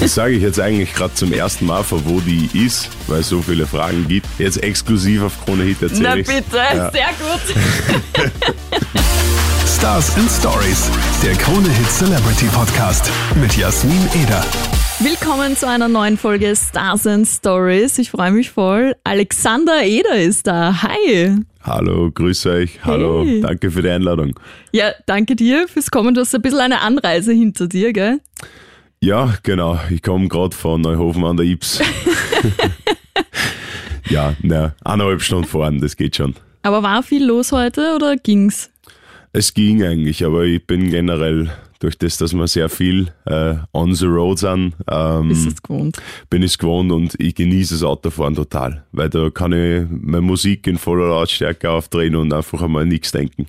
Das sage ich jetzt eigentlich gerade zum ersten Mal, von wo die ist, weil es so viele Fragen gibt. Jetzt exklusiv auf Krone Hit erzähle Na bitte, Ja. sehr gut. Stars and Stories, der Krone Hit Celebrity Podcast mit Jasmin Eder. Willkommen zu einer neuen Folge Stars and Stories. Ich freue mich voll. Alexander Eder ist da. Hi. Hallo, grüße euch. Hallo, Hey. danke für die Einladung. Ja, danke dir fürs Kommen. Du hast ein bisschen eine Anreise hinter dir, gell? Ja, genau. Ich komme gerade von Neuhofen an der Ips. ja, na, eineinhalb Stunden fahren, das geht schon. Aber war viel los heute oder ging's? Es ging eigentlich, aber ich bin generell durch das, dass wir sehr viel äh, on the road sind, ähm, es gewohnt? bin ich gewohnt und ich genieße das Autofahren total, weil da kann ich meine Musik in voller Lautstärke aufdrehen und einfach einmal nichts denken.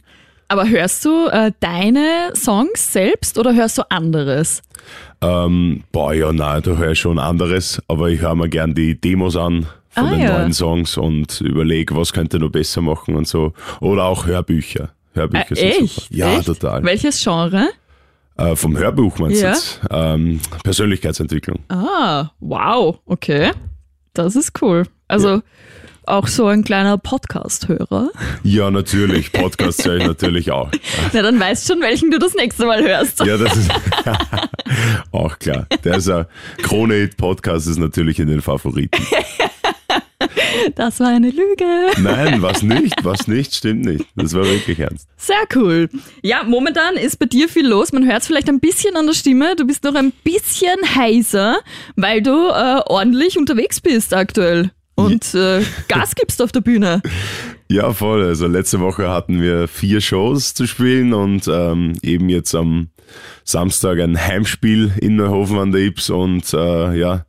Aber hörst du äh, deine Songs selbst oder hörst du anderes? Ähm, boah, ja, nein, da höre ich schon anderes, aber ich höre mir gern die Demos an von Ah, den ja. neuen Songs und überlege, was könnte noch besser machen und so. Oder auch Hörbücher. Hörbücher Äh, sind echt? super. Ja, echt? total. Welches Genre? Äh, vom Hörbuch meinst du Ja. jetzt? Ähm, Persönlichkeitsentwicklung. Ah, wow, okay. Das ist cool. Also auch so ein kleiner Podcast-Hörer. Ja, natürlich. Podcast höre ich natürlich auch. Na, dann weißt schon, welchen du das nächste Mal hörst. Ja, das ist auch klar. Der ist ein Krone Hit Podcast ist natürlich in den Favoriten. Das war eine Lüge. Nein, was nicht, was nicht, stimmt nicht. Das war wirklich ernst. Sehr cool. Ja, momentan ist bei dir viel los. Man hört es vielleicht ein bisschen an der Stimme. Du bist noch ein bisschen heiser, weil du äh, ordentlich unterwegs bist aktuell. Und äh, Gas gibst auf der Bühne. Ja, voll. Also letzte Woche hatten wir vier Shows zu spielen und ähm, eben jetzt am Samstag ein Heimspiel in Neuhofen an der Ips und äh, ja,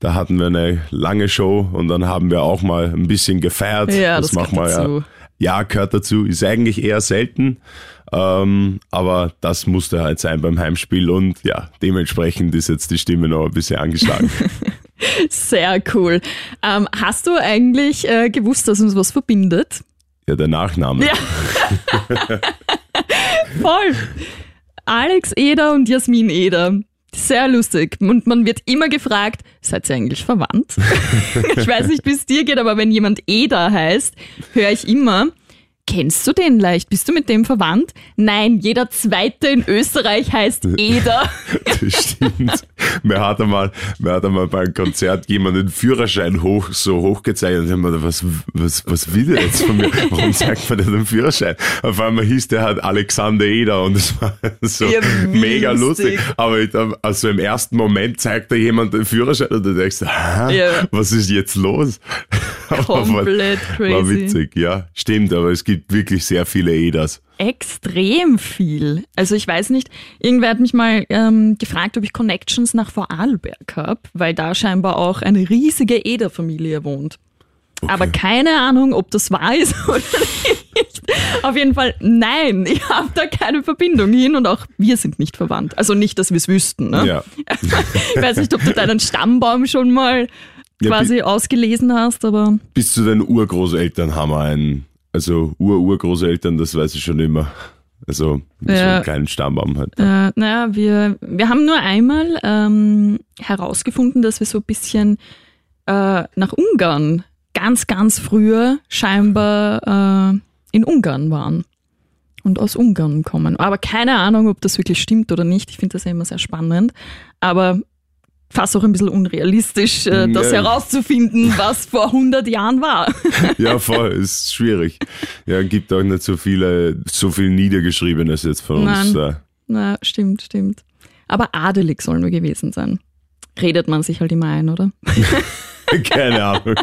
da hatten wir eine lange Show und dann haben wir auch mal ein bisschen gefeiert. Ja, das gehört dazu. Ja, ja, gehört dazu. Ist eigentlich eher selten, ähm, aber das musste halt sein beim Heimspiel und ja, dementsprechend ist jetzt die Stimme noch ein bisschen angeschlagen. Sehr cool. Ähm, hast du eigentlich äh, gewusst, dass uns was verbindet? ja, der Nachname. Ja. Voll. Alex Eder und Jasmin Eder. Sehr lustig. Und man wird immer gefragt, seid ihr eigentlich verwandt? ich weiß nicht, wie es dir geht, aber wenn jemand Eder heißt, höre ich immer, kennst du den leicht? Bist du mit dem verwandt? Nein, jeder Zweite in Österreich heißt Eder. Das stimmt. Mir hat einmal, mir hat einmal bei einem Konzert jemand den Führerschein hoch, so hochgezeigt und gedacht, was, was, was will der jetzt von mir? Warum zeigt man denn den Führerschein? Auf einmal hieß der halt Alexander Eder und es war so Ja, mega lustig. Aber ich, also im ersten Moment zeigt da jemand den Führerschein und du denkst, Hä, Ja. was ist jetzt los? War- Komplett War crazy. witzig, ja. Stimmt, aber es gibt wirklich sehr viele Eders. Extrem viel. Also ich weiß nicht, irgendwer hat mich mal ähm, gefragt, ob ich Connections nach Vorarlberg habe, weil da scheinbar auch eine riesige Eder-Familie wohnt. Aber keine Ahnung, ob das wahr ist oder nicht. Auf jeden Fall, nein, ich habe da keine Verbindung hin und auch wir sind nicht verwandt. Also nicht, dass wir es wüssten. Ne? Ja. Ich weiß nicht, ob du deinen Stammbaum schon mal Ja, quasi ausgelesen hast, aber Bis zu den Urgroßeltern haben wir einen, also Ur-Urgroßeltern, das weiß ich schon immer. Also so Ja. einen kleinen Stammbaum halt. Äh, naja, wir, wir haben nur einmal ähm, herausgefunden, dass wir so ein bisschen äh, nach Ungarn, ganz, ganz früher scheinbar äh, in Ungarn waren und aus Ungarn kommen. Aber keine Ahnung, ob das wirklich stimmt oder nicht. Ich finde das ja immer sehr spannend. Aber fast auch ein bisschen unrealistisch, äh, das Ja. herauszufinden, was vor 100 Jahren war. Ja, voll, ist schwierig. Ja, gibt auch nicht so viele, so viel Niedergeschriebenes jetzt von uns. Nein. Da. Na, stimmt, stimmt. Aber adelig sollen wir gewesen sein. Redet man sich halt immer ein, oder? Keine Ahnung.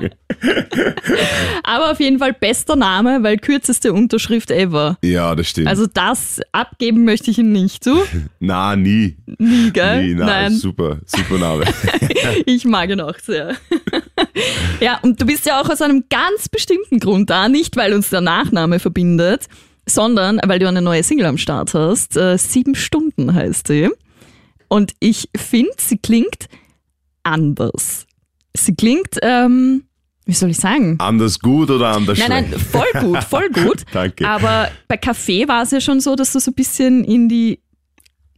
Aber auf jeden Fall bester Name, weil kürzeste Unterschrift ever. Ja, das stimmt. Also das abgeben möchte ich ihn nicht. Du? na, nie. Nie, gell? Nie, na, Nein, super, super Name. ich mag ihn auch sehr. ja, und du bist ja auch aus einem ganz bestimmten Grund da. Nicht, weil uns der Nachname verbindet, sondern weil du eine neue Single am Start hast. Äh, Sieben Stunden heißt sie. Und ich finde, sie klingt anders. Sie klingt, ähm, wie soll ich sagen? Anders gut oder anders Nein, schlecht? nein, voll gut, voll gut. Danke. Aber bei Kaffee war es ja schon so, dass du so ein bisschen in die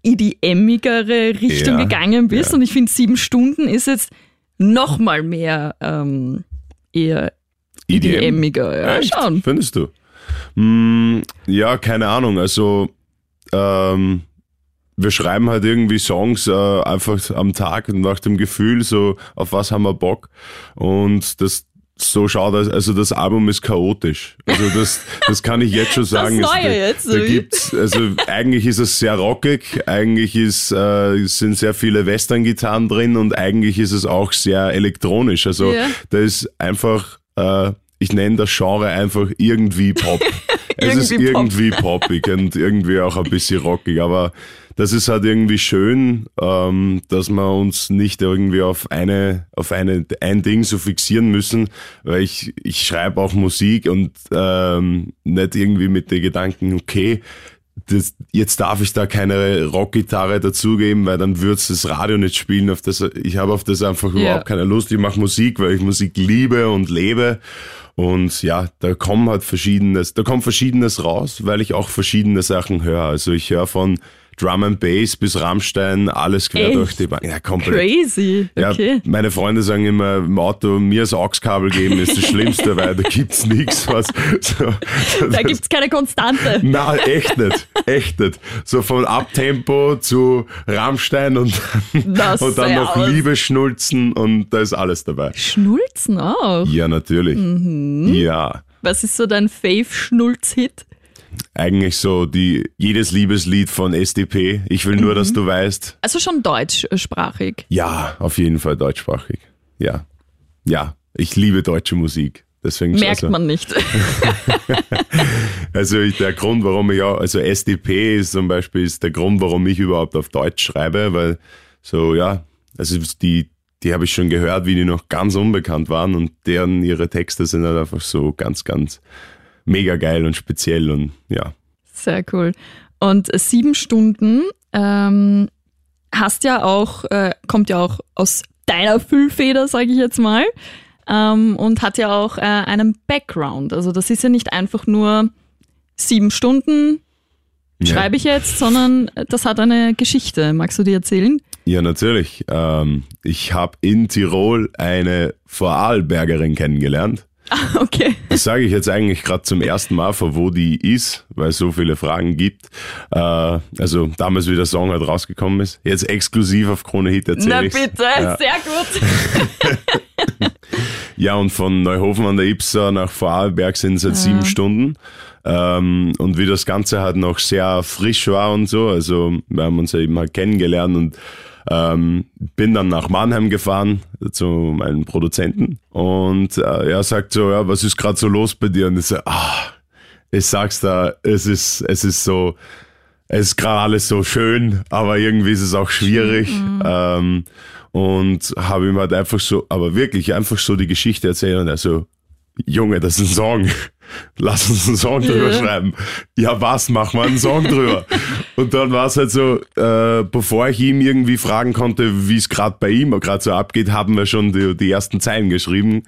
EDM-igere Richtung Ja, gegangen bist. ja. Und ich finde, sieben Stunden ist jetzt noch mal mehr ähm, eher EDM-iger. Ja, Echt? schon. Findest du? Hm, ja, keine Ahnung. Also, ähm, wir schreiben halt irgendwie Songs äh, einfach am Tag und nach dem Gefühl, so auf was haben wir Bock. Und das so schaut das, also das Album ist chaotisch. Also das, das kann ich jetzt schon sagen. Neue Es- da, jetzt, da wie? gibt's, also eigentlich ist es sehr rockig, eigentlich ist, äh, sind sehr viele Western-Gitarren drin und eigentlich ist es auch sehr elektronisch. Also Ja. da ist einfach, äh, ich nenne das Genre einfach irgendwie Pop. es ist Irgendwie Pop. irgendwie poppig und irgendwie auch ein bisschen rockig, aber das ist halt irgendwie schön, ähm, dass wir uns nicht irgendwie auf eine, auf eine, ein Ding so fixieren müssen, weil ich, ich schreibe auch Musik und ähm, nicht irgendwie mit den Gedanken, okay, das, jetzt darf ich da keine Rockgitarre dazugeben, weil dann wird's das Radio nicht spielen. Auf das, ich habe auf das einfach Ja. überhaupt keine Lust. Ich mache Musik, weil ich Musik liebe und lebe. Und ja, da kommt halt verschiedenes, da kommt verschiedenes raus, weil ich auch verschiedene Sachen höre. Also ich höre von Drum and Bass bis Rammstein, alles quer Echt? durch die Bank. Ja, komplett. Crazy. Ja, Okay. meine Freunde sagen immer im Auto, mir das AUX-Kabel geben ist das Schlimmste, weil da gibt's nichts, was so, Da gibt's keine Konstante. na, echt nicht. Echt nicht. So von Abtempo zu Rammstein und, Das und dann noch aus. Liebe schnulzen und da ist alles dabei. Schnulzen auch. Ja, natürlich. Mhm. Ja. Was ist so dein Fave-Schnulz-Hit? Eigentlich so die, jedes Liebeslied von SDP. Ich will nur, Mhm. dass du weißt. Also schon deutschsprachig. Ja, auf jeden Fall deutschsprachig. Ja. Ja. Ich liebe deutsche Musik. Deswegen Merkt also, man nicht. Also ich, der Grund, warum ich auch, also SDP ist zum Beispiel ist der Grund, warum ich überhaupt auf Deutsch schreibe, weil so, ja, also die, die habe ich schon gehört, wie die noch ganz unbekannt waren und deren, ihre Texte sind halt einfach so ganz, ganz mega geil und speziell und ja. Sehr cool. Und sieben Stunden ähm, hast ja auch, äh, kommt ja auch aus deiner Füllfeder, sage ich jetzt mal, ähm, und hat ja auch äh, einen Background. Also das ist ja nicht einfach nur sieben Stunden schreibe ich jetzt, sondern das hat eine Geschichte. Magst du die erzählen? Ja, natürlich. Ähm, ich habe in Tirol eine Vorarlbergerin kennengelernt. Okay. Das sage ich jetzt eigentlich gerade zum ersten Mal, von wo die ist, weil es so viele Fragen gibt. Äh, also damals, wie der Song halt rausgekommen ist. Jetzt exklusiv auf Krone Hit Na erzähle ich. bitte, Ja. sehr gut. ja, und von Neuhofen an der Ibser nach Vorarlberg sind es jetzt sieben Stunden. Ähm, und wie das Ganze halt noch sehr frisch war und so, also wir haben uns ja eben halt kennengelernt und ähm, bin dann nach Mannheim gefahren zu meinem Produzenten und äh, er sagt so, ja, was ist gerade so los bei dir? Und ich so, ah, ich sag's da, es ist, es ist so, es ist gerade alles so schön, aber irgendwie ist es auch schwierig. Ähm, und habe ihm halt einfach so, aber wirklich einfach so die Geschichte erzählt und er so, Junge, das ist ein Song. Lass uns einen Song drüber Ja. schreiben. Ja, was? Mach mal einen Song drüber. Und dann war es halt so, äh, bevor ich ihm irgendwie fragen konnte, wie es gerade bei ihm gerade so abgeht, haben wir schon die, die ersten Zeilen geschrieben.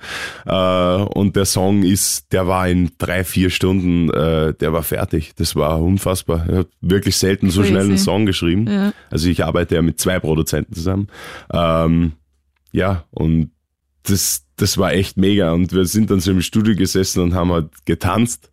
Äh, und der Song ist, der war in drei, vier Stunden, äh, der war fertig. Das war unfassbar. Er hat wirklich selten so Crazy. schnell einen Song geschrieben. Ja. Also ich arbeite ja mit zwei Produzenten zusammen. Ähm, ja, und das, das war echt mega. Und wir sind dann so im Studio gesessen und haben halt getanzt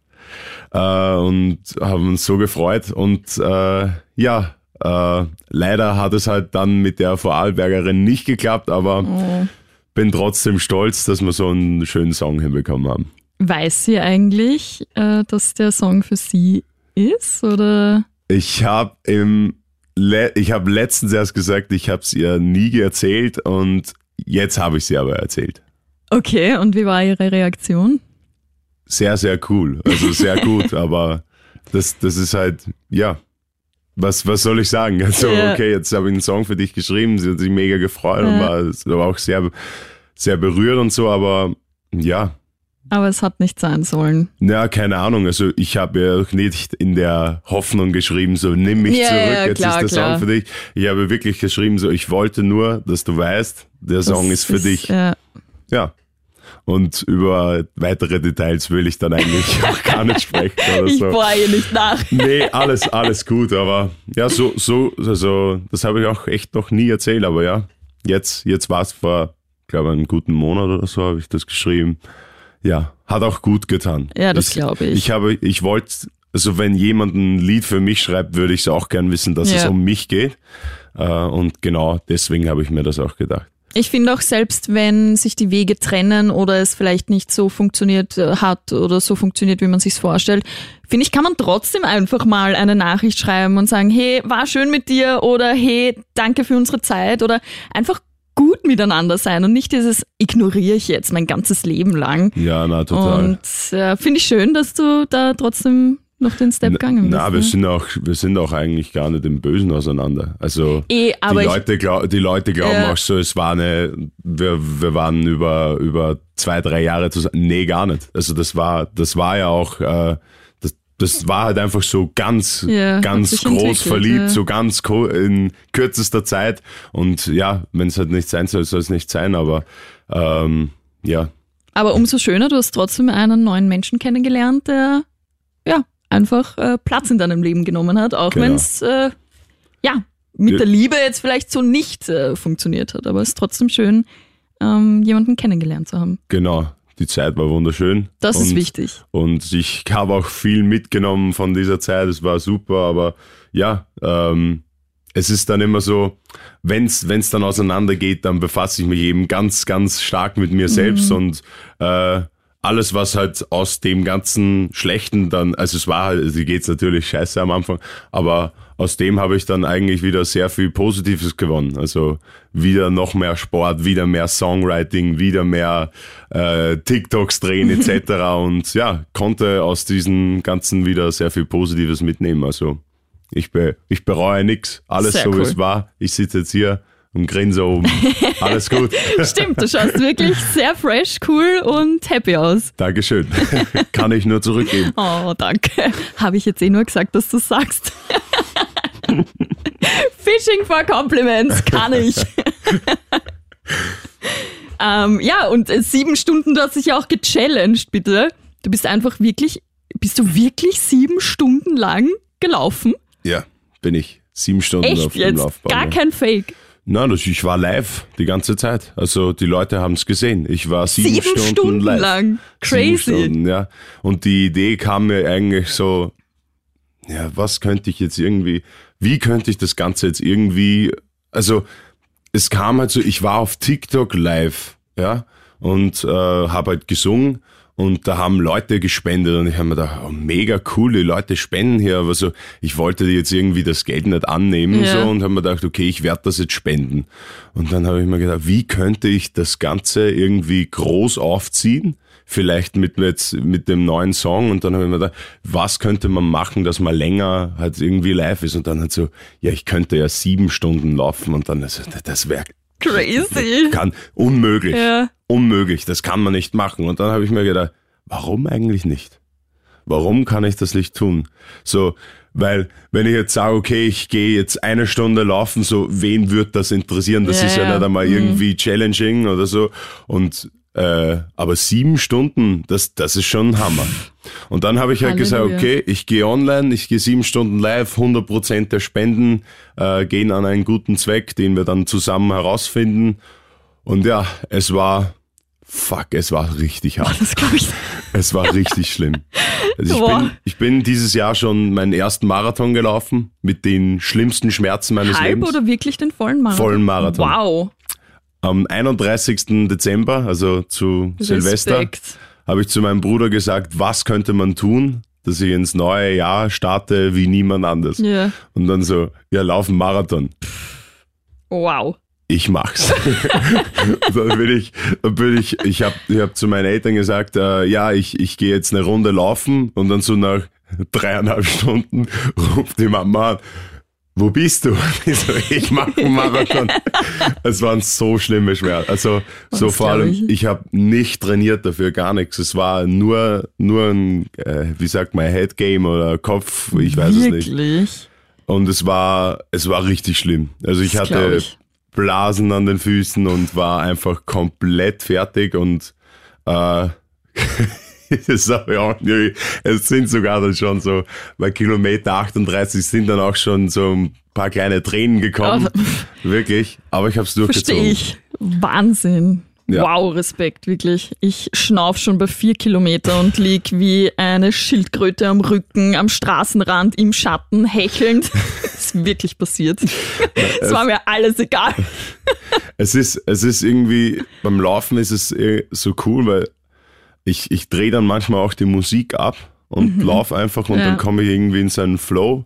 äh, und haben uns so gefreut. Und äh, ja, äh, leider hat es halt dann mit der Vorarlbergerin nicht geklappt, aber Oh. bin trotzdem stolz, dass wir so einen schönen Song hinbekommen haben. Weiß sie eigentlich, äh, dass der Song für sie ist? Oder? Ich habe im Le ich habe letztens erst gesagt, ich habe es ihr nie erzählt und jetzt habe ich sie aber erzählt. Okay, und wie war ihre Reaktion? Sehr, sehr cool. Also sehr gut, aber das, das ist halt, ja, was, was soll ich sagen? Also, Ja. okay, jetzt habe ich einen Song für dich geschrieben, sie hat sich mega gefreut und Ja. war, es war auch sehr, sehr berührt und so, aber ja, Aber es hat nicht sein sollen. na, keine Ahnung. Also ich habe ja auch nicht in der Hoffnung geschrieben, so nimm mich Ja, zurück, ja, jetzt klar, ist der klar. Song für dich. Ich habe wirklich geschrieben, so ich wollte nur, dass du weißt, der Song Das ist für dich. Ja. Ja. Und über weitere Details will ich dann eigentlich auch gar nicht sprechen oder Ich so. bohre nicht nach. Nee, alles, alles gut, aber ja, so, so, also, das habe ich auch echt noch nie erzählt, aber ja, jetzt, jetzt war es vor, glaube einem guten Monat oder so, habe ich das geschrieben. Ja, hat auch gut getan. Ja, das glaube ich. Ich habe, ich wollte, also wenn jemand ein Lied für mich schreibt, würde ich es auch gern wissen, dass Ja. es um mich geht. Äh, und genau deswegen habe ich mir das auch gedacht. Ich finde auch selbst, wenn sich die Wege trennen oder es vielleicht nicht so funktioniert äh, hat oder so funktioniert, wie man sich's vorstellt, finde ich, kann man trotzdem einfach mal eine Nachricht schreiben und sagen, hey, war schön mit dir oder hey, danke für unsere Zeit oder einfach gut miteinander sein und nicht dieses ignoriere ich jetzt mein ganzes Leben lang. Ja, na, total. Und äh, finde ich schön, dass du da trotzdem noch den Step gegangen bist. Na, wir ne? sind auch, wir sind auch eigentlich gar nicht im Bösen auseinander. Also aber die ich- Leute, glaub, die Leute glauben Ja. auch so, es war eine, wir, wir waren über, über zwei, drei Jahre zusammen. Nee, gar nicht. Also das war, das war ja auch, äh, das, das war halt einfach so ganz, Ja, ganz groß verliebt, ja. so ganz in kürzester Zeit. Und ja, wenn es halt nicht sein soll, soll es nicht sein, aber ähm, ja, Aber umso schöner, du hast trotzdem einen neuen Menschen kennengelernt, der ja einfach äh, Platz in deinem Leben genommen hat, auch Genau. wenn es äh, ja mit Ja. der Liebe jetzt vielleicht so nicht äh, funktioniert hat. Aber es ist trotzdem schön, ähm, jemanden kennengelernt zu haben. genau. Die Zeit war wunderschön. Das ist Und- wichtig. Und ich habe auch viel mitgenommen von dieser Zeit. Es war super, aber ja, ähm, es ist dann immer so, wenn es dann auseinandergeht, dann befasse ich mich eben ganz, ganz stark mit mir selbst und äh, alles, was halt aus dem ganzen Schlechten dann, also es war halt, also geht's natürlich scheiße am Anfang, aber aus dem habe ich dann eigentlich wieder sehr viel Positives gewonnen. Also wieder noch mehr Sport, wieder mehr Songwriting, wieder mehr äh, TikToks drehen etc. und ja, konnte aus diesem Ganzen wieder sehr viel Positives mitnehmen. Also ich, be ich bereue nichts, alles Sehr so wie cool. es war. Ich sitze jetzt hier und grinse oben. Alles gut. Stimmt, du schaust wirklich sehr fresh, cool und happy aus. Dankeschön. Kann ich nur zurückgeben. Oh, danke. Habe ich jetzt eh nur gesagt, dass du sagst. Fishing for Compliments kann ich. ähm, ja, und äh, sieben Stunden, du hast dich ja auch gechallenged, bitte. Du bist einfach wirklich, bist du wirklich sieben Stunden lang gelaufen? Ja, bin ich. Sieben Stunden Echt auf dem jetzt? Laufband. Gar kein Fake. Nein, das, ich war live die ganze Zeit. Also die Leute haben es gesehen. Ich war sieben, Sieben Stunden, Stunden live. lang. Crazy. Sieben Stunden, ja. Und die Idee kam mir eigentlich so, ja, was könnte ich jetzt irgendwie, wie könnte ich das Ganze jetzt irgendwie, also es kam halt so, ich war auf TikTok live, ja, und äh, habe halt gesungen und da haben Leute gespendet und ich habe mir gedacht, oh, mega cool, die Leute spenden hier, aber so, ich wollte jetzt irgendwie das Geld nicht annehmen Ja. so und habe mir gedacht, okay, ich werde das jetzt spenden. Und dann habe ich mir gedacht, wie könnte ich das Ganze irgendwie groß aufziehen? Vielleicht mit, jetzt, mit dem neuen Song und dann habe ich mir gedacht, was könnte man machen, dass man länger halt irgendwie live ist und dann halt so, ja, ich könnte ja sieben Stunden laufen und dann, also, das wäre Crazy. kann unmöglich. Ja. Unmöglich, das kann man nicht machen. Und dann habe ich mir gedacht, warum eigentlich nicht? Warum kann ich das nicht tun? So, weil wenn ich jetzt sage, okay, ich gehe jetzt eine Stunde laufen, so wen wird das interessieren? Das Ja, ist ja ja. nicht einmal Mhm. irgendwie challenging oder so. Und äh, aber sieben Stunden, das, das ist schon ein Hammer. Und dann habe ich halt gesagt, Halleluja. okay, ich gehe online, ich gehe sieben Stunden live, 100% der Spenden äh, gehen an einen guten Zweck, den wir dann zusammen herausfinden. Und ja, es war, fuck, es war richtig hart. Das glaube ich. Es war richtig schlimm. Also ich, bin, ich bin dieses Jahr schon meinen ersten Marathon gelaufen mit den schlimmsten Schmerzen meines Halb Lebens. oder wirklich den vollen Marathon? Vollen Marathon. Wow. Am 31. Dezember, also zu Silvester, Respekt. habe ich zu meinem Bruder gesagt, was könnte man tun, dass ich ins neue Jahr starte wie niemand anders. Ja. Und dann so, ja, laufen Marathon. Wow. ich mach's. Dann bin ich, dann bin ich, ich habe ich hab zu meinen Eltern gesagt, äh, ja, ich, ich gehe jetzt eine Runde laufen und dann so nach dreieinhalb Stunden ruft die Mama an, wo bist du? Ich, so, ich mache einen Marathon. Es waren so schlimme Schmerzen. Also so vor allem, ich. ich habe nicht trainiert dafür, gar nichts. Es war nur, nur ein, äh, wie sagt man, Headgame oder Kopf, ich weiß es nicht. Wirklich? Und es war, es war richtig schlimm. Also ich Das hatte ich. Blasen an den Füßen und war einfach komplett fertig und Äh, Es sind sogar dann schon so, bei Kilometer 38 sind dann auch schon so ein paar kleine Tränen gekommen. Wirklich. Aber ich habe es durchgezogen. Verstehe ich. Wahnsinn. Ja. Wow, Respekt, wirklich. Ich schnauf schon bei vier Kilometer und lieg wie eine Schildkröte am Rücken, am Straßenrand, im Schatten, hechelnd. Das ist wirklich passiert. Es war mir alles egal. Es ist, es ist irgendwie, beim Laufen ist es eh so cool, weil ich, ich drehe dann manchmal auch die Musik ab und lauf einfach und Mhm. Ja. dann komme ich irgendwie in seinen Flow.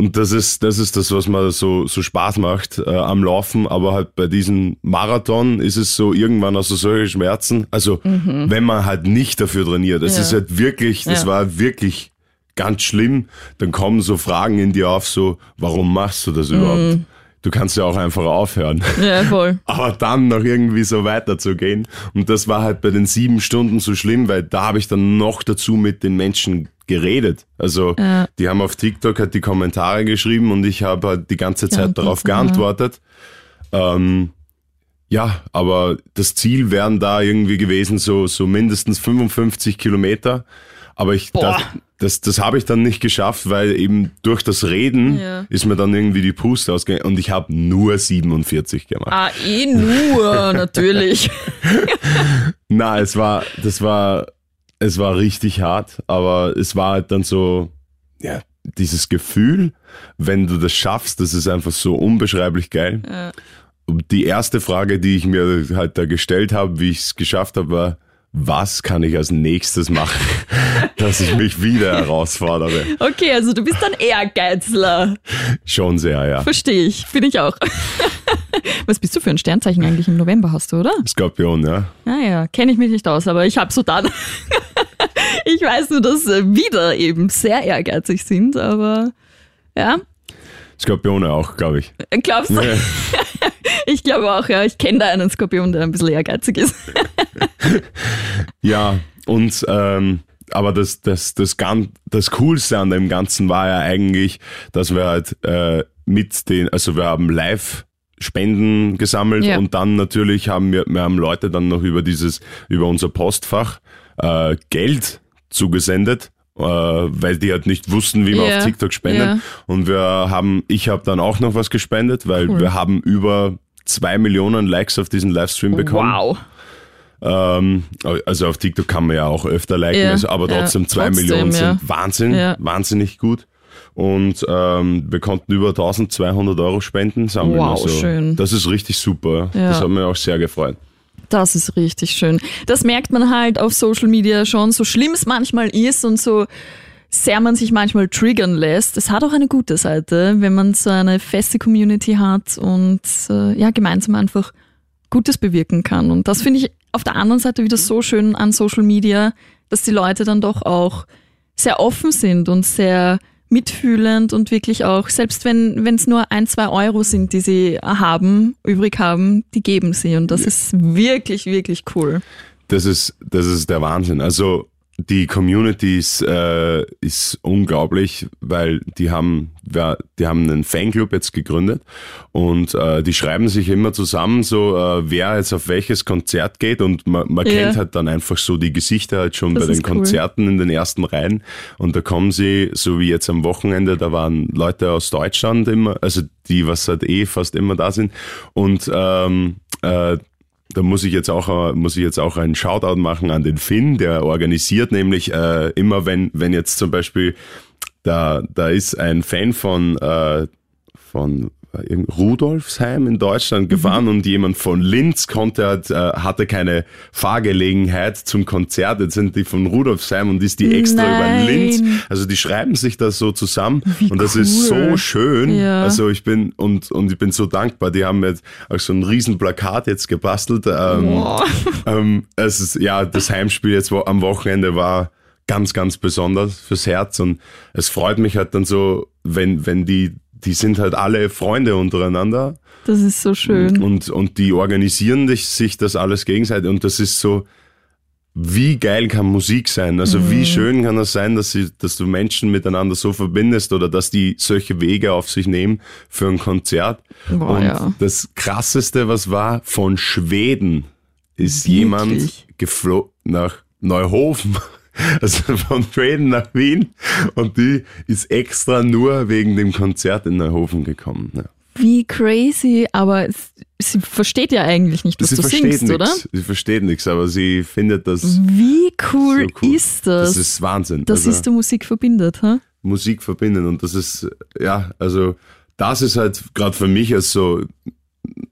Und das ist, das ist das, was mir so, so Spaß macht äh, am Laufen. Aber halt bei diesem Marathon ist es so irgendwann also solche Schmerzen. Also, wenn man halt nicht dafür trainiert. Es Mhm. Ja. ist halt wirklich, das Ja. war wirklich ganz schlimm. Dann kommen so Fragen in dir auf, so, warum machst du das überhaupt? Mhm. Du kannst ja auch einfach aufhören. Ja, voll. Aber dann noch irgendwie so weiterzugehen. Und das war halt bei den sieben Stunden so schlimm, weil da habe ich dann noch dazu mit den Menschen geredet. Also Ja. die haben auf TikTok halt die Kommentare geschrieben und ich habe halt die ganze Zeit darauf Geantwortet, ja. geantwortet. Ähm, ja, aber das Ziel wären da irgendwie gewesen, so, so mindestens 55 Kilometer. Aber ich, Boah. das, das, das habe ich dann nicht geschafft, weil eben durch das Reden Ja. ist mir dann irgendwie die Puste ausgegangen und ich habe nur 47 gemacht. Ah, eh nur, natürlich. Na, es war, das war, es war richtig hart, aber es war halt dann so, ja, dieses Gefühl, wenn du das schaffst, das ist einfach so unbeschreiblich geil. Ja. Und die erste Frage, die ich mir halt da gestellt habe, wie ich es geschafft habe, war, was kann ich als nächstes machen, dass ich mich wieder herausfordere? Okay, also du bist ein Ehrgeizler. Schon sehr, ja. Verstehe ich. Bin ich auch. Was bist du für ein Sternzeichen eigentlich im November hast du, oder? Skorpion, ja. Naja, kenne ich mich nicht aus, aber ich habe so dann. ich weiß nur, dass äh, wieder eben sehr ehrgeizig sind, aber ja, Skorpione auch, glaube ich. glaubst du? Ich glaube auch, ja. Ich kenne da einen Skorpion, der ein bisschen ehrgeizig ist. Ja, und ähm, aber das, das, das, Gan das Coolste an dem Ganzen war ja eigentlich, dass wir halt äh, mit den, also wir haben live Spenden gesammelt Ja. und dann natürlich haben wir, wir haben Leute dann noch über dieses, über unser Postfach äh, Geld zugesendet, äh, weil die halt nicht wussten, wie man Ja, auf TikTok spendet. ja. Und wir haben, ich habe dann auch noch was gespendet, weil Cool. wir haben über zwei Millionen Likes auf diesen Livestream bekommen. Wow. Ähm, also auf TikTok kann man ja auch öfter liken, Ja, also, aber ja, trotzdem zwei trotzdem, Millionen ja. sind Wahnsinn, Ja. wahnsinnig gut. Und ähm, wir konnten über 1200 Euro Spenden sammeln. Wow, also, schön. Das ist richtig super. Ja. Das hat mich auch sehr gefreut. Das ist richtig schön. Das merkt man halt auf Social Media schon, so schlimm es manchmal ist und so sehr man sich manchmal triggern lässt. Es hat auch eine gute Seite, wenn man so eine feste Community hat und äh, ja, gemeinsam einfach Gutes bewirken kann. Und das finde ich auf der anderen Seite wieder so schön an Social Media, dass die Leute dann doch auch sehr offen sind und sehr mitfühlend und wirklich auch, selbst wenn wenn es nur ein, zwei Euro sind, die sie haben, übrig haben, die geben sie. Und das ist wirklich, wirklich cool. Das ist, das ist der Wahnsinn. Also die Community ist, äh, ist unglaublich, weil die haben, die haben einen Fanclub jetzt gegründet und äh, die schreiben sich immer zusammen, so äh, wer jetzt auf welches Konzert geht und man, man Ja. kennt halt dann einfach so die Gesichter halt schon Das bei den cool. Konzerten in den ersten Reihen und da kommen sie, so wie jetzt am Wochenende, da waren Leute aus Deutschland immer, also die, was halt eh fast immer da sind und ähm, äh, da muss ich jetzt auch äh, muss ich jetzt auch einen Shoutout machen an den Finn, der organisiert nämlich äh, immer wenn wenn jetzt zum Beispiel da da ist ein Fan von äh, von Rudolfsheim in Deutschland gefahren und jemand von Linz konnte halt, hatte keine Fahrgelegenheit zum Konzert. Jetzt sind die von Rudolfsheim und ist die extra Nein. über Linz. Also die schreiben sich das so zusammen Wie und das ist cool. so schön. Ja. Also ich bin und und ich bin so dankbar. Die haben jetzt auch so ein riesen Plakat jetzt gebastelt. Ähm, ähm, es ist ja das Heimspiel jetzt am Wochenende war ganz ganz besonders fürs Herz und es freut mich halt dann so, wenn wenn die die sind halt alle Freunde untereinander Das ist so schön. und und die organisieren sich das alles gegenseitig und das ist so wie geil kann Musik sein? Also Mhm. wie schön kann das sein, dass, sie, dass du Menschen miteinander so verbindest oder dass die solche Wege auf sich nehmen für ein Konzert. Boah, und ja. das krasseste, was war, von Schweden ist Wirklich? jemand geflogen nach Neuhofen, also von Schweden nach Wien und die ist extra nur wegen dem Konzert in Neuhofen gekommen. Ja. Wie crazy, aber sie versteht ja eigentlich nicht, was sie du singst, oder? nichts, sie versteht nichts, aber sie findet das Wie cool, so cool. ist das? Das ist Wahnsinn. dass Also- es der Musik verbindet, ha? Musik verbinden. Und das ist, ja, also das ist halt gerade für mich als so,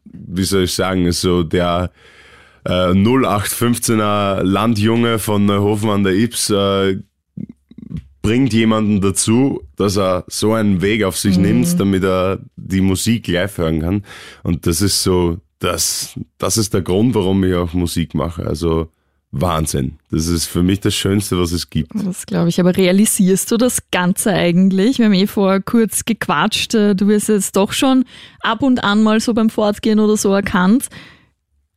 wie soll ich sagen, ist so der äh, 0815er Landjunge von Neuhofen an der Ips äh, bringt jemanden dazu, dass er so einen Weg auf sich nimmt, damit er die Musik live hören kann. Und das ist so, das, das ist der Grund, warum ich auch Musik mache. Also Wahnsinn. Das ist für mich das Schönste, was es gibt. Das glaube ich. Aber realisierst du das Ganze eigentlich? Wir haben eh vorher kurz gequatscht. äh, Du wirst jetzt doch schon ab und an mal so beim Fortgehen oder so erkannt.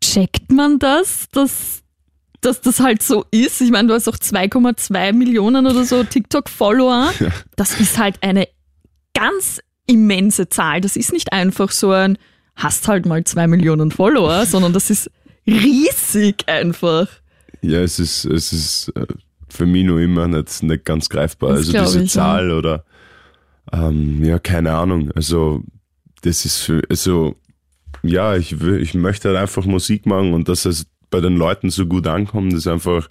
Checkt man das, dass, dass das halt so ist? Ich meine, du hast auch 2,2 Millionen oder so TikTok-Follower. Das ist halt eine ganz immense Zahl. Das ist nicht einfach so ein, hast halt mal zwei Millionen Follower, sondern das ist riesig einfach. Ja, es ist, es ist äh, für mich noch immer nicht, nicht ganz greifbar. Das also diese ich, ja. Zahl oder ähm, ja, keine Ahnung. Also das ist für, also ja, ich, will, ich möchte halt einfach Musik machen und dass es bei den Leuten so gut ankommt, ist einfach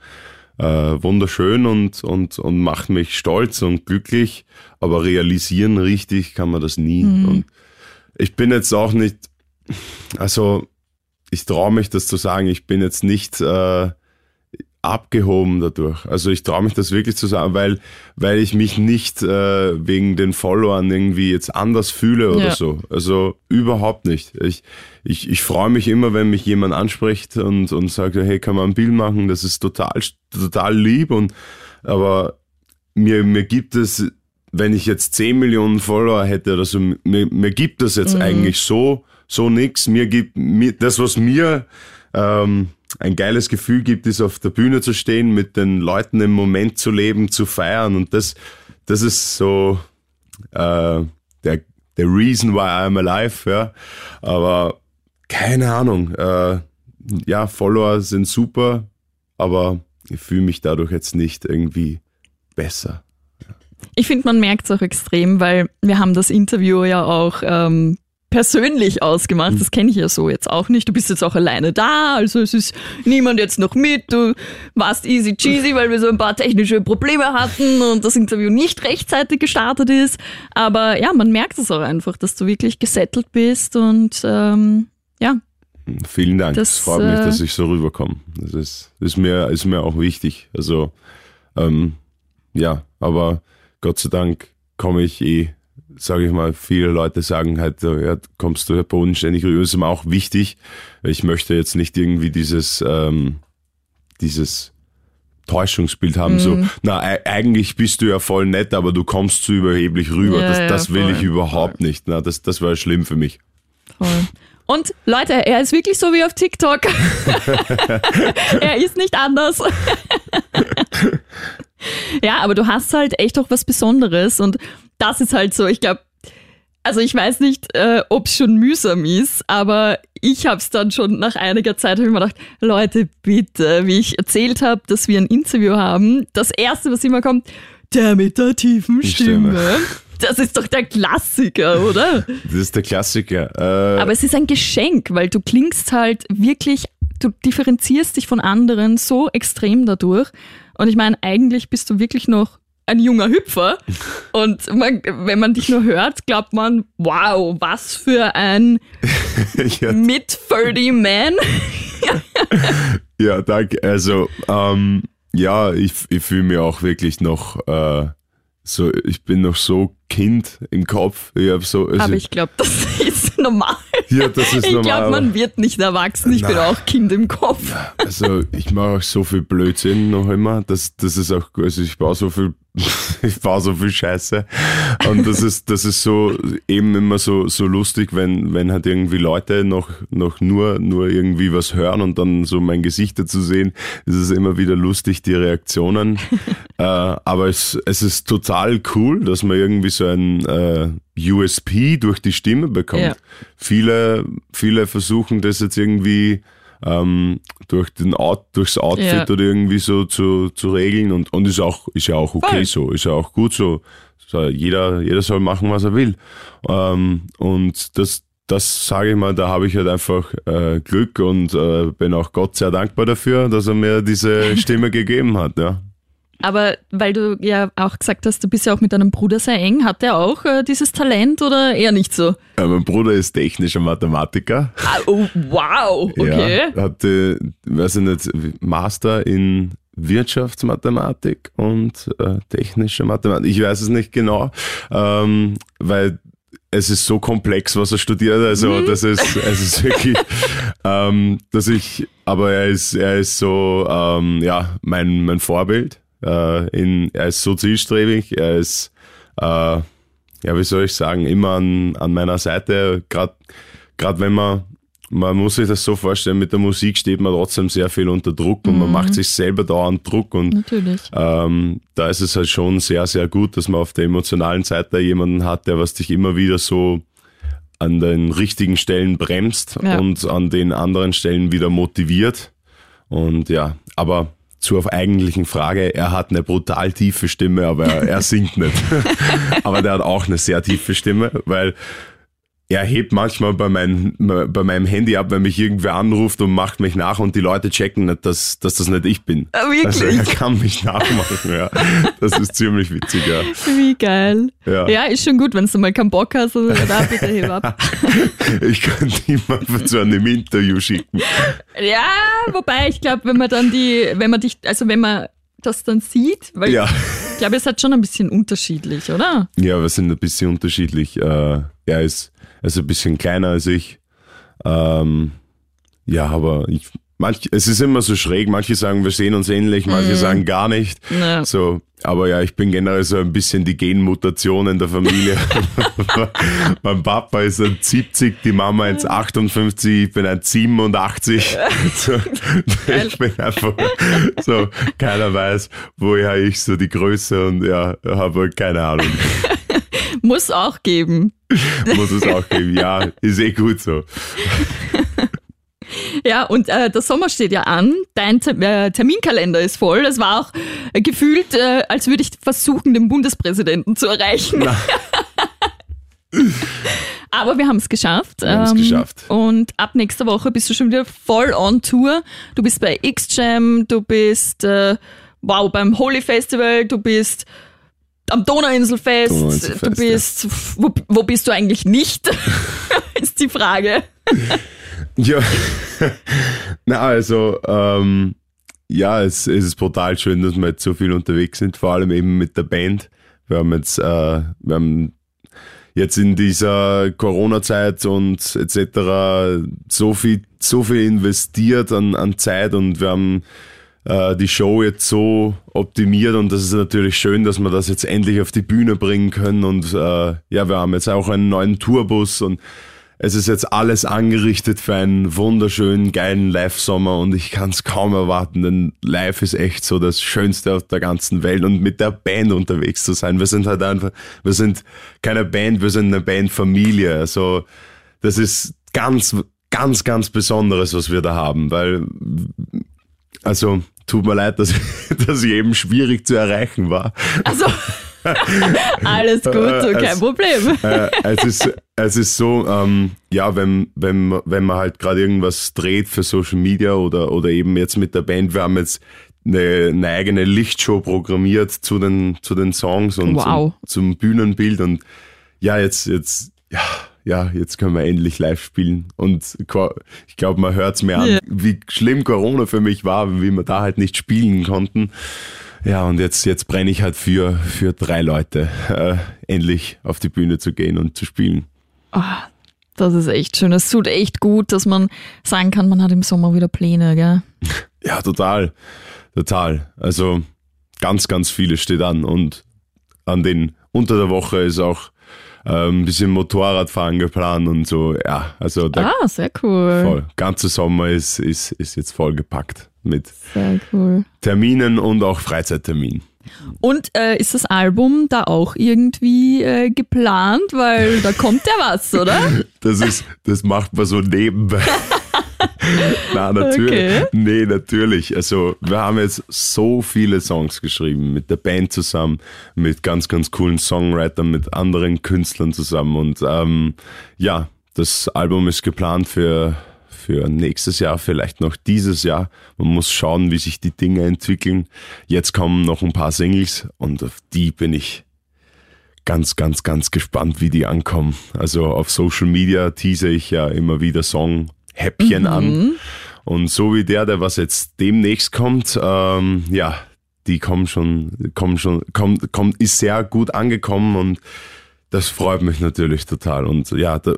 äh, wunderschön und, und, und macht mich stolz und glücklich. Aber realisieren richtig kann man das nie. Mhm. Und ich bin jetzt auch nicht, also ich traue mich das zu sagen, ich bin jetzt nicht äh, abgehoben dadurch. Also ich traue mich das wirklich zu sagen, weil, weil ich mich nicht äh, wegen den Followern irgendwie jetzt anders fühle oder Ja. so. Also überhaupt nicht. Ich, ich, ich freue mich immer, wenn mich jemand anspricht und, und sagt, hey, kann man ein Bild machen? Das ist total, total lieb und aber mir, mir gibt es, wenn ich jetzt 10 Millionen Follower hätte oder so, mir, mir gibt das jetzt eigentlich so, so nix. Mir gibt mir, das, was mir ähm, ein geiles Gefühl gibt, ist auf der Bühne zu stehen, mit den Leuten im Moment zu leben, zu feiern. Und das, das ist so äh, der, der Reason why I'm alive, ja. Aber keine Ahnung. Äh, ja, Follower sind super, aber ich fühle mich dadurch jetzt nicht irgendwie besser. Ich finde, man merkt es auch extrem, weil wir haben das Interview ja auch ähm, persönlich ausgemacht. Das kenne ich ja so jetzt auch nicht. Du bist jetzt auch alleine da, also es ist niemand jetzt noch mit. Du warst easy cheesy, weil wir so ein paar technische Probleme hatten und das Interview nicht rechtzeitig gestartet ist. Aber ja, man merkt es auch einfach, dass du wirklich gesettelt bist und ähm, ja, Vielen Dank. Das, es freut mich, äh, dass ich so rüberkomme. Das ist, ist, mir, ist mir auch wichtig. Also, ähm, ja, aber Gott sei Dank komme ich eh, sage ich mal, viele Leute sagen halt, ja, kommst du ja bodenständig rüber. Ist mir auch wichtig. Ich möchte jetzt nicht irgendwie dieses, ähm, dieses Täuschungsbild haben, so, Mhm. na, e- eigentlich bist du ja voll nett, aber du kommst zu überheblich rüber. Ja, das, ja, das will voll, ich überhaupt nicht. Na, das, das war schlimm für mich. Voll. Und Leute, er ist wirklich so wie auf TikTok. er ist nicht anders. ja, aber du hast halt echt auch was Besonderes und das ist halt so, ich glaube, also ich weiß nicht, äh, ob es schon mühsam ist, aber ich habe es dann schon nach einiger Zeit mir gedacht, Leute, bitte, wie ich erzählt habe, dass wir ein Interview haben, das erste, was immer kommt, der mit der tiefen Stimme. Stimme. Das ist doch der Klassiker, oder? Das ist der Klassiker. Äh, Aber es ist ein Geschenk, weil du klingst halt wirklich, du differenzierst dich von anderen so extrem dadurch. Und ich meine, eigentlich bist du wirklich noch ein junger Hüpfer. Und man, wenn man dich nur hört, glaubt man, wow, was für ein ja, Mid-30-Man. Ja, danke. Also, ähm, ja, ich, ich fühle mich auch wirklich noch äh, so, ich bin noch so Kind im Kopf. Ich hab so, also, Aber ich glaube, das ist normal. ja, das ist Ich normal. glaube, man wird nicht erwachsen. Ich bin Nein. auch Kind im Kopf. also ich mache auch so viel Blödsinn noch immer. Das, das ist auch, also ich baue so viel, ich baue so viel Scheiße. Und das ist, das ist so eben immer so, so lustig, wenn, wenn halt irgendwie Leute noch, noch nur, nur irgendwie was hören und dann so mein Gesicht dazu sehen, ist es immer wieder lustig, die Reaktionen. äh, aber es, es ist total cool, dass man irgendwie so ein äh, USP durch die Stimme bekommt. Ja. Viele, viele versuchen das jetzt irgendwie ähm, durch den Out, durchs Outfit Ja. oder irgendwie so zu, zu regeln und, und ist auch, ist ja auch okay Voll. so, ist ja auch gut so. so jeder, jeder soll machen, was er will. Ähm, und das, das sage ich mal, da habe ich halt einfach äh, Glück und äh, bin auch Gott sehr dankbar dafür, dass er mir diese Stimme gegeben hat, ja. Aber weil du ja auch gesagt hast, du bist ja auch mit deinem Bruder sehr eng, hat der auch äh, dieses Talent oder eher nicht so? Äh, mein Bruder ist technischer Mathematiker. Ah, oh, wow, okay. Ja, hatte, weiß ich nicht, Master in Wirtschaftsmathematik und äh, technische Mathematik. Ich weiß es nicht genau, ähm, weil es ist so komplex, was er studiert. Also das ist, es ist wirklich, ähm, dass ich, aber er ist, er ist so, ähm, ja, mein, mein Vorbild. Äh, in, er ist so zielstrebig, er ist, äh, ja, wie soll ich sagen, immer an, an meiner Seite. Gerade wenn man, man muss sich das so vorstellen, mit der Musik steht man trotzdem sehr viel unter Druck und man macht sich selber dauernd Druck und Natürlich. ähm, da ist es halt schon sehr, sehr gut, dass man auf der emotionalen Seite jemanden hat, der was dich immer wieder so an den richtigen Stellen bremst Ja. und an den anderen Stellen wieder motiviert. Und ja, aber zur eigentlichen Frage, er hat eine brutal tiefe Stimme, aber er, er singt nicht. aber der hat auch eine sehr tiefe Stimme, weil er hebt manchmal bei, mein, bei meinem Handy ab, wenn mich irgendwer anruft und macht mich nach und die Leute checken nicht, dass, dass das nicht ich bin. Ah, wirklich? Also er kann mich nachmachen, ja. Das ist ziemlich witzig, ja. Wie geil. Ja. Ja, ist schon gut, wenn du mal keinen Bock hast. Also, da bitte heb ab. Ich könnte jemanden zu einem Interview schicken. Ja, wobei ich glaube, wenn man dann die, wenn man dich, also wenn man das dann sieht, weil Ja. ich glaube, es hat schon ein bisschen unterschiedlich, oder? Ja, wir sind ein bisschen unterschiedlich. Äh, er ist, ist ein bisschen kleiner als ich. Ähm, ja, aber ich, manch, es ist immer so schräg. Manche sagen, wir sehen uns ähnlich, manche sagen gar nicht. Ja. So, aber ja, ich bin generell so ein bisschen die Genmutation in der Familie. mein Papa ist ein 70, die Mama 1,58, ich bin ein 87. So, ich bin einfach so, keiner weiß, woher ich so die Größe und ja, habe halt keine Ahnung. Muss auch geben. Muss es auch geben. Ja, ist eh gut so. Ja, und äh, der Sommer steht ja an. Dein äh, Terminkalender ist voll. Es war auch äh, gefühlt, als würde ich versuchen, den Bundespräsidenten zu erreichen. Aber wir haben es geschafft. ähm, Wir haben's geschafft. Und ab nächster Woche bist du schon wieder voll on Tour. Du bist bei X-Jam, du bist äh, wow beim Holy Festival, du bist am Donauinselfest, Donauinselfest, du bist, wo, wo bist du eigentlich nicht? ist die Frage. Ja, na also, ähm, ja, es, es ist brutal schön, dass wir jetzt so viel unterwegs sind, vor allem eben mit der Band. Wir haben jetzt, äh, wir haben jetzt in dieser Corona-Zeit und etc. so viel, so viel investiert an, an Zeit und wir haben äh, die Show jetzt so optimiert und das ist natürlich schön, dass wir das jetzt endlich auf die Bühne bringen können und äh, ja, wir haben jetzt auch einen neuen Tourbus und es ist jetzt alles angerichtet für einen wunderschönen, geilen Live-Sommer und ich kann es kaum erwarten, denn Live ist echt so das Schönste auf der ganzen Welt und mit der Band unterwegs zu sein. Wir sind halt einfach, wir sind keine Band, wir sind eine Bandfamilie. Also das ist ganz, ganz, ganz Besonderes, was wir da haben, weil, also tut mir leid, dass, dass ich eben schwierig zu erreichen war. Also, alles gut, so kein Also- Problem. äh, es, ist, es ist so, ähm, ja, wenn, wenn, wenn man halt gerade irgendwas dreht für Social Media oder, oder eben jetzt mit der Band, wir haben jetzt eine, eine eigene Lichtshow programmiert zu den, zu den Songs und Wow. zum, zum Bühnenbild und ja, jetzt, jetzt, ja, ja, jetzt können wir endlich live spielen. Und ich glaube, man hört es mir an, wie schlimm Corona für mich war, wie wir da halt nicht spielen konnten. Ja, und jetzt, jetzt brenne ich halt für, für drei Leute, äh, endlich auf die Bühne zu gehen und zu spielen. Ah, das ist echt schön. Es tut echt gut, dass man sagen kann, man hat im Sommer wieder Pläne, gell? Ja, total, total. Also ganz, ganz vieles steht an und an den unter der Woche ist auch ein bisschen Motorradfahren geplant und so. Ja, also der Ah, sehr cool. voll, ganze Sommer ist, ist, ist jetzt vollgepackt mit Sehr cool. Terminen und auch Freizeitterminen. Und äh, ist das Album da auch irgendwie äh, geplant? Weil da kommt ja was, oder? Das ist, das macht man so nebenbei. Na, natürlich. Okay. Nee, natürlich. Also, wir haben jetzt so viele Songs geschrieben, mit der Band zusammen, mit ganz, ganz coolen Songwritern, mit anderen Künstlern zusammen. Und ähm, ja, das Album ist geplant für, für nächstes Jahr, vielleicht noch dieses Jahr. Man muss schauen, wie sich die Dinge entwickeln. Jetzt kommen noch ein paar Singles und auf die bin ich ganz, ganz, ganz gespannt, wie die ankommen. Also auf Social Media tease ich ja immer wieder Song-Häppchen an. Und so wie der, der was jetzt demnächst kommt, ähm, ja, die kommen schon, kommen schon, kommt, kommt, ist sehr gut angekommen und das freut mich natürlich total. Und ja, da,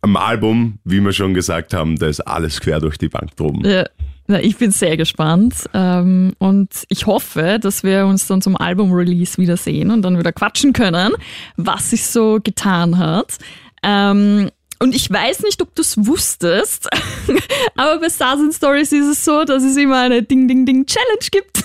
am Album, wie wir schon gesagt haben, da ist alles quer durch die Bank droben. Ja, na, ich bin sehr gespannt ähm, und ich hoffe, dass wir uns dann zum Album-Release wiedersehen und dann wieder quatschen können, was sich so getan hat. Ähm, und ich weiß nicht, ob du es wusstest, aber bei Stars and Stories ist es so, dass es immer eine Ding-Ding-Ding-Challenge gibt.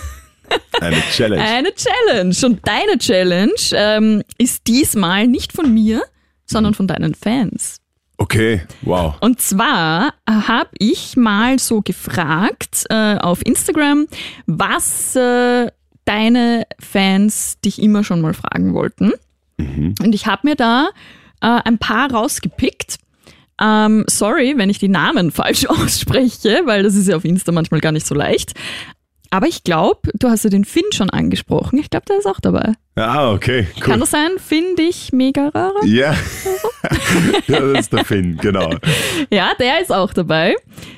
Eine Challenge. Eine Challenge. Und deine Challenge ähm, ist diesmal nicht von mir, sondern von deinen Fans. Okay, wow. Und zwar habe ich mal so gefragt äh, auf Instagram, was äh, deine Fans dich immer schon mal fragen wollten. Und ich habe mir da äh, ein paar rausgepickt. Ähm, sorry, wenn ich die Namen falsch ausspreche, weil das ist ja auf Insta manchmal gar nicht so leicht. Aber ich glaube, du hast ja den Finn schon angesprochen. Ich glaube, der ist auch dabei. Ah, okay, cool. Kann das sein? Finn dich mega röhre? Ja. das ist der Finn, genau. Ja, der ist auch dabei.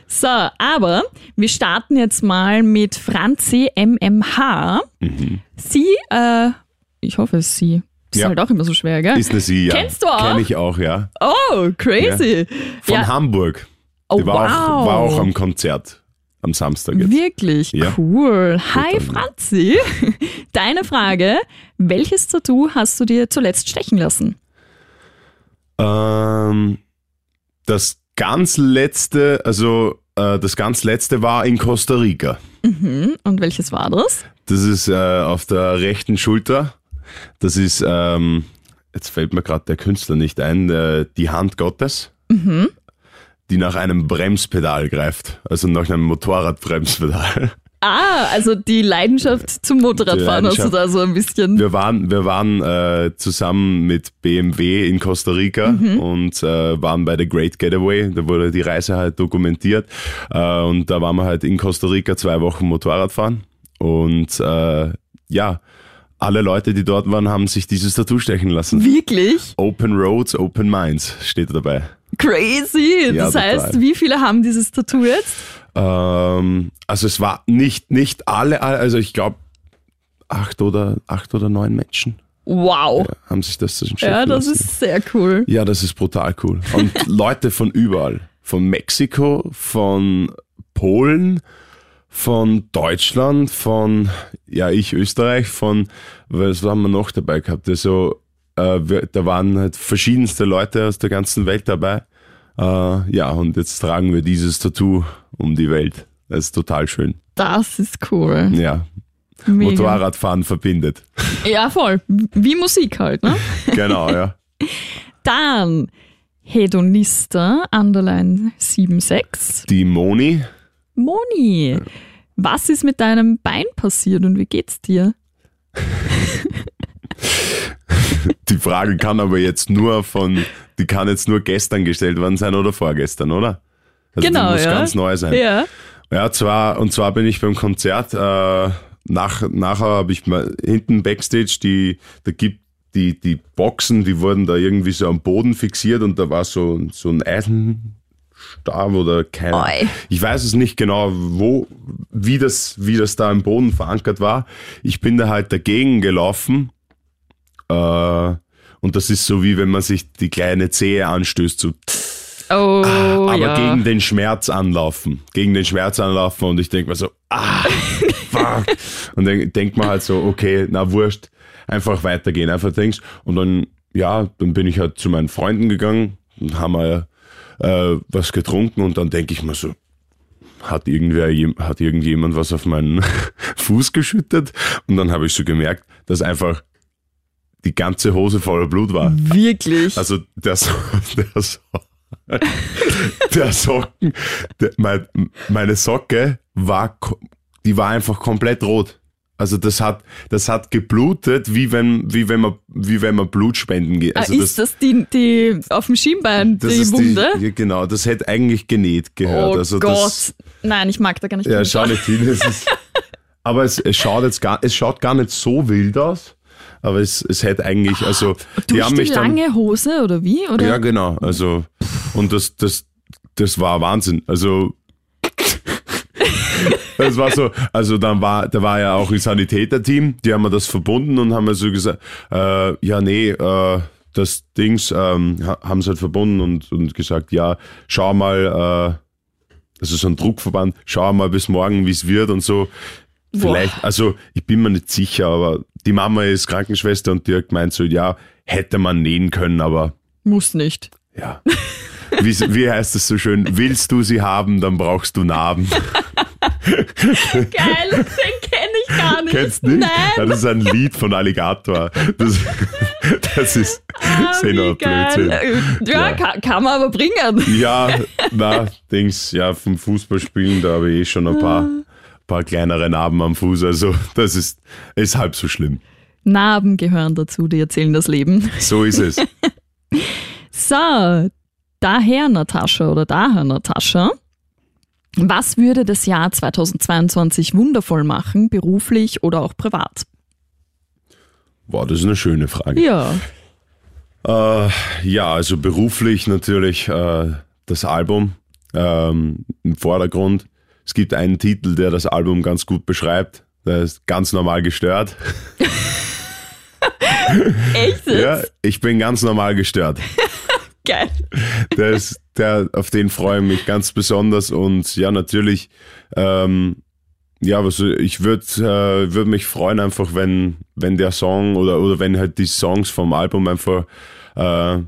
So, aber wir starten jetzt mal mit Franzi MMH. Sie, äh, ich hoffe es ist sie. Das Ja. ist halt auch immer so schwer, gell? Ist eine sie, ja. Kennst du auch? Kenn ich auch, ja. oh, crazy. Von Ja. Hamburg. Oh, Die war, wow. auch, war auch am Konzert am Samstag jetzt. Wirklich Ja. cool. Hi. Franzi. Deine Frage, welches Tattoo hast du dir zuletzt stechen lassen? Ähm, das ganz letzte, also äh, das ganz letzte war in Costa Rica. Mhm. Und welches war das? Das ist äh, auf der rechten Schulter. Das ist, ähm, jetzt fällt mir gerade der Künstler nicht ein, äh, die Hand Gottes, die nach einem Bremspedal greift. Also nach einem Motorradbremspedal. Ah, also die Leidenschaft zum Motorradfahren Die hast du da so ein bisschen. Wir waren, wir waren äh, zusammen mit BMW in Costa Rica und äh, waren bei The Great Getaway. Da wurde die Reise halt dokumentiert. Äh, und da waren wir halt in Costa Rica zwei Wochen Motorrad fahren. Und äh, ja, alle Leute, die dort waren, haben sich dieses Tattoo stechen lassen. Wirklich? Open Roads, Open Minds steht dabei. Crazy. Ja, das heißt, total. wie viele haben dieses Tattoo jetzt? Ähm, also es war nicht, nicht alle, also ich glaube acht oder, acht oder neun Menschen Wow. haben sich das stechen Ja, das lassen. ist sehr cool. Ja, das ist brutal cool. Und Leute von überall. Von Mexiko, von Polen, von Deutschland, von, ja, ich Österreich, von, was haben wir noch dabei gehabt? Also, äh, wir, da waren halt verschiedenste Leute aus der ganzen Welt dabei. Äh, ja, und jetzt tragen wir dieses Tattoo um die Welt. Das ist total schön. Das ist cool. Ja, Mega. Motorradfahren verbindet. Ja, voll. Wie Musik halt, ne? genau, ja. Dann Hedonista, Underline 76. Die Moni, Moni, was ist mit deinem Bein passiert und wie geht's dir? Die Frage kann aber jetzt nur von, die kann jetzt nur gestern gestellt worden sein oder vorgestern, oder? Also Genau, die muss ja. ganz neu sein. Ja. Ja, zwar, und zwar bin ich beim Konzert, äh, nach, nachher habe ich mal hinten Backstage, die, da gibt die, die Boxen, die wurden da irgendwie so am Boden fixiert und da war so, so ein Eisenstab oder keine Oi. Ich weiß es nicht genau, wo, wie das, wie das da im Boden verankert war. Ich bin da halt dagegen gelaufen. Äh, und das ist so wie wenn man sich die kleine Zehe anstößt, so Oh, aber ja. gegen den Schmerz anlaufen. Gegen den Schmerz anlaufen und ich denke mir so, ah, fuck. Und dann denkt man halt so, okay, na wurscht, einfach weitergehen, einfach denkst. Und dann, ja, dann bin ich halt zu meinen Freunden gegangen und haben wir äh, was getrunken und dann denke ich mir so, hat irgendwer, hat irgendjemand was auf meinen Fuß geschüttet? Und dann habe ich so gemerkt, dass einfach die ganze Hose voller Blut war. Wirklich? Also der, so- der, so- der Socken, der, mein, meine Socke war, die war einfach komplett rot. Also das hat, das hat geblutet, wie wenn, wie wenn man, wie wenn man Blut spenden geht. Also ah, ist das, die, die auf dem Schienbein, das die Wunde? Die, ja, genau, das hätte eigentlich genäht gehört. oh also Gott. Das, Nein, ich mag da gar nicht ja, schau nicht hin. Es ist, aber es, es schaut jetzt gar, es schaut gar nicht so wild aus. Aber es, es hätte eigentlich, also die Durch haben die mich dann, lange Hose oder wie? Oder? ja genau, also und das, das, das war Wahnsinn. Also das war so, also dann war, da war ja auch ein Sanitäterteam, die haben mir das verbunden und haben mir so gesagt, äh, ja nee, äh, das Dings ähm, ha- haben sie halt verbunden und, und gesagt, ja, schau mal, äh, also so ein Druckverband, schau mal bis morgen, wie es wird und so. Boah. Vielleicht, also ich bin mir nicht sicher, aber die Mama ist Krankenschwester und die hat gemeint so, ja, hätte man nähen können, aber Muss nicht. ja. Wie, wie heißt es so schön? Willst du sie haben, dann brauchst du Narben. Geil, den kenne ich gar nicht. Kennst du nicht? Nein. Das ist ein Lied von Alligator. Das, das ist Ah, wie Blödsinn. Ja, Ja. Kann, kann man aber bringen. Ja, na, Dings, ja, vom Fußballspielen, da habe ich eh schon ein paar, paar kleinere Narben am Fuß. Also, das ist, ist halb so schlimm. Narben gehören dazu, die erzählen das Leben. So ist es. So, daher Natascha oder daher Natascha. Was würde das Jahr 2022 wundervoll machen, beruflich oder auch privat? Boah, das ist eine schöne Frage. Ja, Äh, ja, also beruflich natürlich äh, das Album ähm, im Vordergrund. Es gibt einen Titel, der das Album ganz gut beschreibt. Der ist ganz normal gestört. echt? Ja, ich bin ganz normal gestört. Geil. Der ist, der, auf den freue ich mich ganz besonders und ja, natürlich, ähm, ja, also ich würde äh, würd mich freuen einfach, wenn, wenn der Song oder, oder wenn halt die Songs vom Album einfach äh,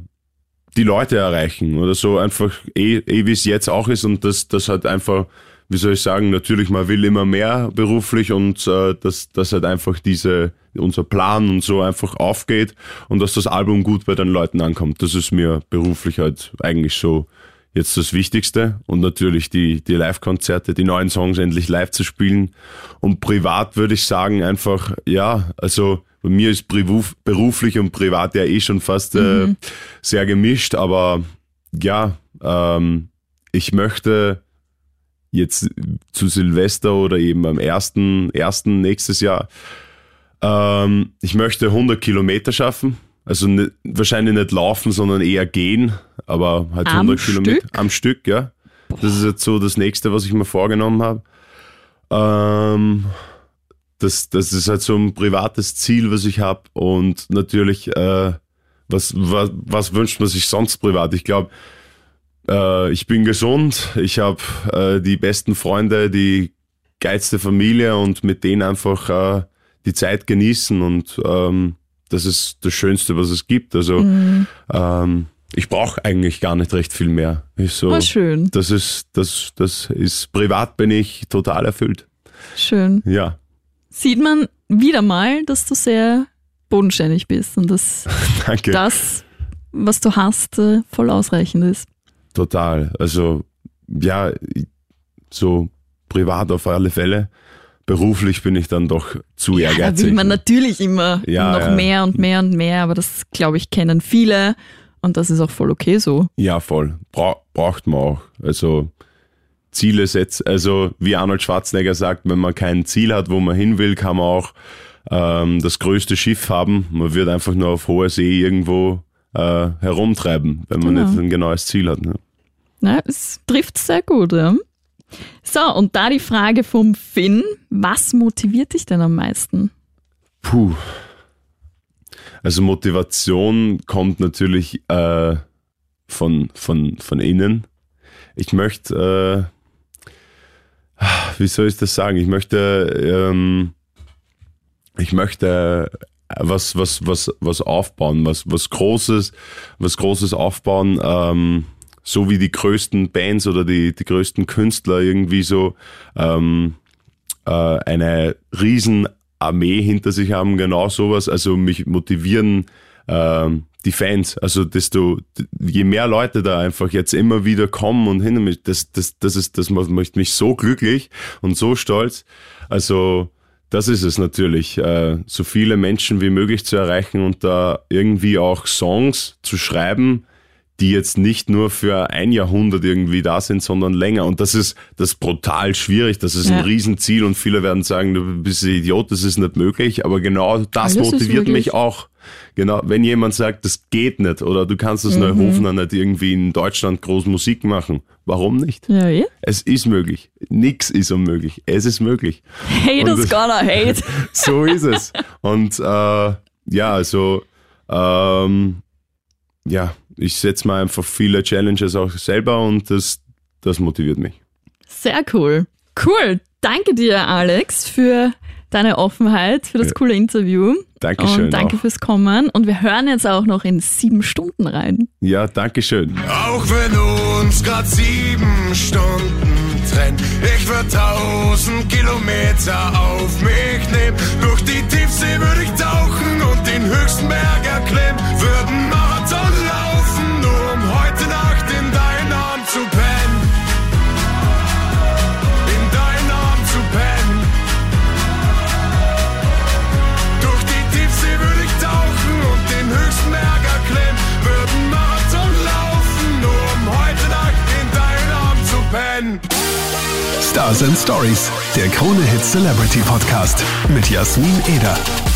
die Leute erreichen oder so einfach eh, eh wie es jetzt auch ist und das, das halt einfach, wie soll ich sagen, natürlich man will immer mehr beruflich und äh, dass, dass halt einfach diese, unser Plan und so einfach aufgeht und dass das Album gut bei den Leuten ankommt. Das ist mir beruflich halt eigentlich so jetzt das Wichtigste und natürlich die, die Live-Konzerte, die neuen Songs endlich live zu spielen. Und privat würde ich sagen einfach, ja, also bei mir ist beruf, beruflich und privat ja eh schon fast äh, sehr gemischt, aber ja, ähm, ich möchte jetzt zu Silvester oder eben am ersten, ersten nächstes Jahr, ähm, ich möchte 100 Kilometer schaffen. Also nicht, wahrscheinlich nicht laufen, sondern eher gehen, aber halt Am 100 Kilometer am Stück, ja. Das ist jetzt so das nächste, was ich mir vorgenommen habe. Ähm, das, das ist halt so ein privates Ziel, was ich habe und natürlich, äh, was, was, was wünscht man sich sonst privat? Ich glaube, äh, ich bin gesund, ich habe äh, die besten Freunde, die geilste Familie und mit denen einfach äh, die Zeit genießen und ähm, das ist das Schönste, was es gibt. Also ähm, ich brauche eigentlich gar nicht recht viel mehr. Ich so, War schön. das ist, das, das ist privat bin ich total erfüllt. Schön. Ja, Sieht man wieder mal, dass du sehr bodenständig bist und dass das, was du hast, äh, voll ausreichend ist. Total. Also ja, so privat auf alle Fälle. Beruflich bin ich dann doch zu Da ehrgeizig. will man natürlich immer Ja, noch ja. mehr und mehr und mehr, aber das, glaube ich, kennen viele und das ist auch voll okay so. Ja, voll. Bra braucht man auch. Also Ziele setzen. Also wie Arnold Schwarzenegger sagt, wenn man kein Ziel hat, wo man hin will, kann man auch ähm, das größte Schiff haben. Man wird einfach nur auf hoher See irgendwo äh, herumtreiben, wenn man Genau. nicht ein genaues Ziel hat. Ne? Na, es trifft sehr gut, ja. So, und da die Frage vom Finn, was motiviert dich denn am meisten? Puh. Also Motivation kommt natürlich äh, von, von, von innen. Ich möchte, äh, wie soll ich das sagen? Ich möchte, ähm, ich möchte was, was, was, was aufbauen, was, was Großes, was Großes aufbauen, ähm, so wie die größten Bands oder die, die größten Künstler irgendwie so ähm, äh, eine riesen Armee hinter sich haben, genau sowas. Also mich motivieren ähm, die Fans. Also desto, je mehr Leute da einfach jetzt immer wieder kommen und hin, das, das, das ist, das macht mich so glücklich und so stolz. Also das ist es natürlich, äh, so viele Menschen wie möglich zu erreichen und da irgendwie auch Songs zu schreiben, die jetzt nicht nur für ein Jahrhundert irgendwie da sind, sondern länger. Und das ist das ist brutal schwierig. Das ist ja. ein Riesenziel und viele werden sagen, du bist ein Idiot, das ist nicht möglich. Aber genau das Alles motiviert mich auch. Genau, wenn jemand sagt, das geht nicht oder du kannst das mhm. Neuhofener nicht irgendwie in Deutschland groß Musik machen, warum nicht? Ja, ja. Es ist möglich. Nix ist unmöglich. Es ist möglich. Haters gonna hate. so ist es. Und äh, ja, also ähm, ja, ich setze mir einfach viele Challenges auch selber und das, das motiviert mich. Sehr cool. Cool. Danke dir, Alex, für deine Offenheit, für das ja. coole Interview. Dankeschön. Und danke auch. fürs Kommen. Und wir hören jetzt auch noch in sieben Stunden rein. Ja, danke schön. Auch wenn uns gerade sieben Stunden trennen, ich würde tausend Kilometer auf mich nehmen. Durch die Tiefsee würde ich tauchen und den höchsten Berg erklimmen. Würden pennen. Stars and Stories, der Krone Hit Celebrity Podcast mit Jasmin Eder.